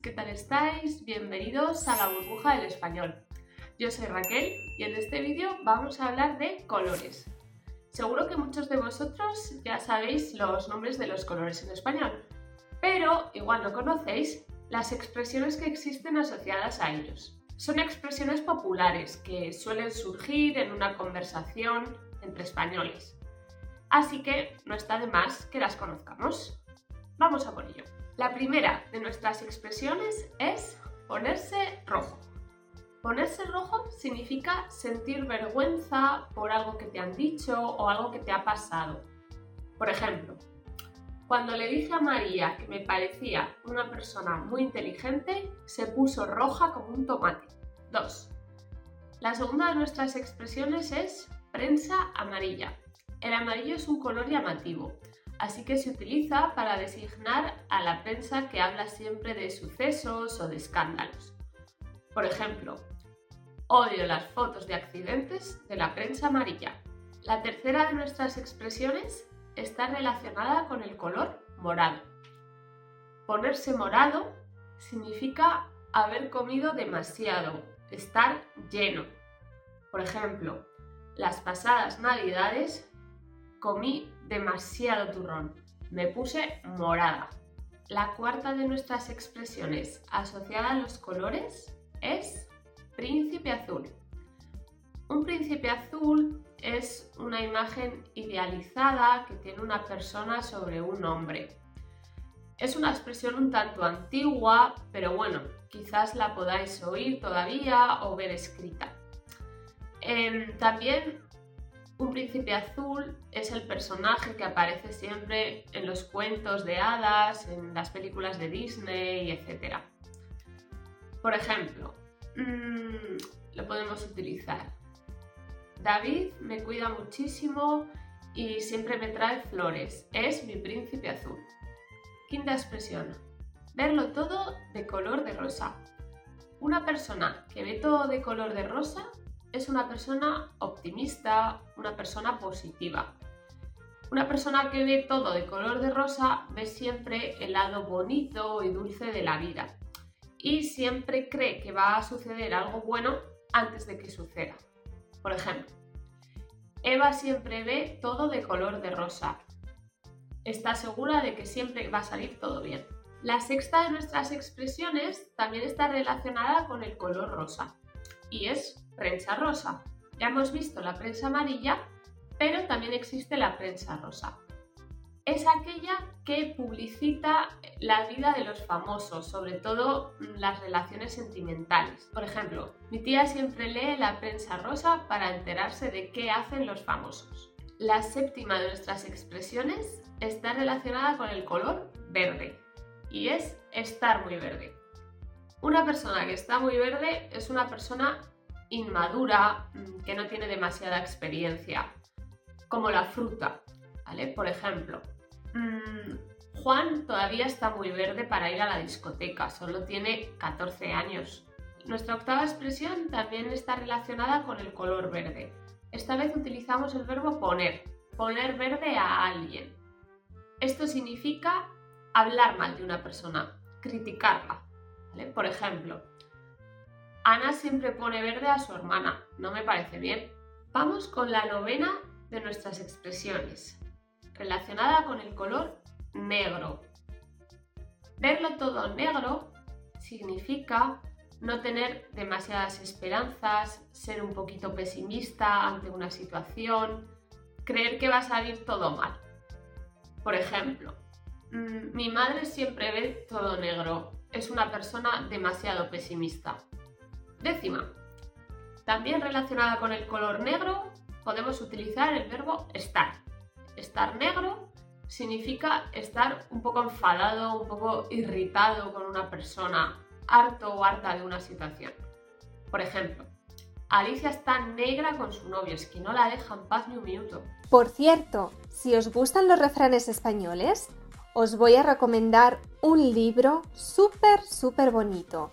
¿qué tal estáis? Bienvenidos a la burbuja del español. Yo soy Raquel y en este vídeo vamos a hablar de colores. Seguro que muchos de vosotros ya sabéis los nombres de los colores en español, pero igual no conocéis las expresiones que existen asociadas a ellos. Son expresiones populares que suelen surgir en una conversación entre españoles. Así que no está de más que las conozcamos. Vamos a por ello. La primera de nuestras expresiones es ponerse rojo. Ponerse rojo significa sentir vergüenza por algo que te han dicho o algo que te ha pasado. Por ejemplo, cuando le dije a María que me parecía una persona muy inteligente, se puso roja como un tomate. 2. La segunda de nuestras expresiones es prensa amarilla. El amarillo es un color llamativo, así que se utiliza para designar a la prensa que habla siempre de sucesos o de escándalos. Por ejemplo, odio las fotos de accidentes de la prensa amarilla. La tercera de nuestras expresiones está relacionada con el color morado. Ponerse morado significa haber comido demasiado, estar lleno. Por ejemplo, las pasadas navidades comí demasiado turrón. Me puse morada. La cuarta de nuestras expresiones asociada a los colores es príncipe azul. Un príncipe azul es una imagen idealizada que tiene una persona sobre un hombre. Es una expresión un tanto antigua, pero bueno, quizás la podáis oír todavía o ver escrita. Em, también un príncipe azul es el personaje que aparece siempre en los cuentos de hadas, en las películas de Disney, etc. Por ejemplo, mm, lo podemos utilizar. David me cuida muchísimo y siempre me trae flores. Es mi príncipe azul. Quinta expresión. Verlo todo de color de rosa. Una persona que ve todo de color de rosa es una persona optimista, una persona positiva. Una persona que ve todo de color de rosa ve siempre el lado bonito y dulce de la vida y siempre cree que va a suceder algo bueno antes de que suceda. Por ejemplo, Eva siempre ve todo de color de rosa. Está segura de que siempre va a salir todo bien. La sexta de nuestras expresiones también está relacionada con el color rosa y es prensa rosa. Ya hemos visto la prensa amarilla, pero también existe la prensa rosa. Es aquella que publicita la vida de los famosos, sobre todo las relaciones sentimentales. Por ejemplo, mi tía siempre lee la prensa rosa para enterarse de qué hacen los famosos. La séptima de nuestras expresiones está relacionada con el color verde y es estar muy verde. Una persona que está muy verde es una persona inmadura, mm, que no tiene demasiada experiencia, como la fruta, ¿vale? Por ejemplo, mm, Juan todavía está muy verde para ir a la discoteca, solo tiene 14 años. Nuestra octava expresión también está relacionada con el color verde. Esta vez utilizamos el verbo poner, poner verde a alguien. Esto significa hablar mal de una persona, criticarla. Por ejemplo, Ana siempre pone verde a su hermana. No me parece bien. Vamos con la novena de nuestras expresiones, relacionada con el color negro. Verlo todo negro significa no tener demasiadas esperanzas, ser un poquito pesimista ante una situación, creer que va a salir todo mal. Por ejemplo, mm, mi madre siempre ve todo negro, es una persona demasiado pesimista. Décima. También relacionada con el color negro, podemos utilizar el verbo estar. Estar negro significa estar un poco enfadado, un poco irritado con una persona, harto o harta de una situación. Por ejemplo, Alicia está negra con su novio, es que no la deja en paz ni un minuto. Por cierto, si os gustan los refranes españoles, os voy a recomendar un libro súper, súper bonito.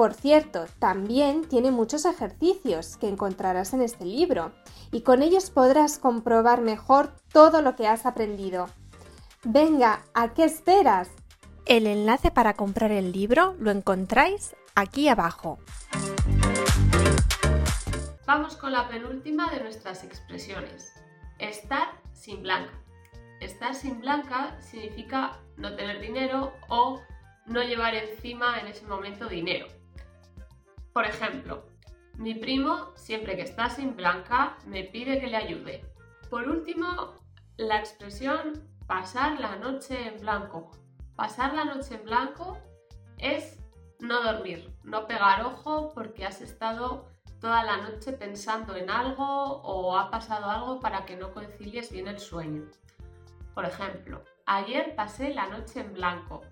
Por cierto, también tiene muchos ejercicios que encontrarás en este libro y con ellos podrás comprobar mejor todo lo que has aprendido. Venga, ¿a qué esperas? El enlace para comprar el libro lo encontráis aquí abajo. Vamos con la penúltima de nuestras expresiones. Estar sin blanca. Estar sin blanca significa no tener dinero o no llevar encima en ese momento dinero. Por ejemplo, mi primo, siempre que está sin blanca, me pide que le ayude. Por último, la expresión pasar la noche en blanco. Pasar la noche en blanco es no dormir, no pegar ojo porque has estado toda la noche pensando en algo o ha pasado algo para que no concilies bien el sueño. Por ejemplo, ayer pasé la noche en blanco.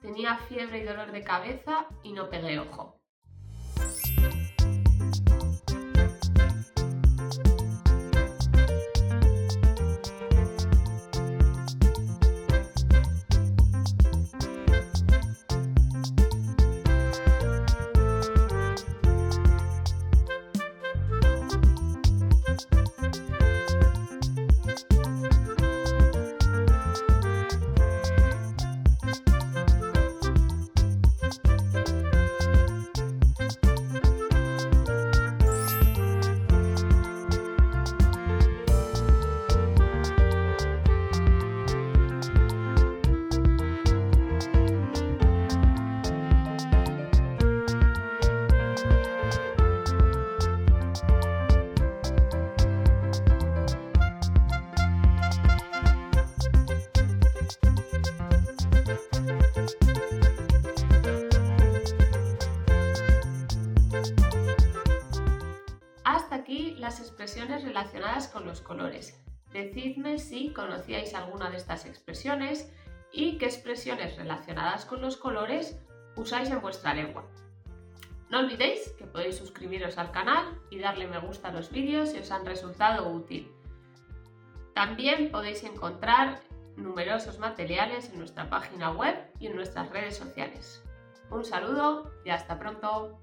Tenía fiebre y dolor de cabeza y no pegué ojo. Expresiones relacionadas con los colores. Decidme si conocíais alguna de estas expresiones y qué expresiones relacionadas con los colores usáis en vuestra lengua. No olvidéis que podéis suscribiros al canal y darle me gusta a los vídeos si os han resultado útil. También podéis encontrar numerosos materiales en nuestra página web y en nuestras redes sociales. Un saludo y hasta pronto.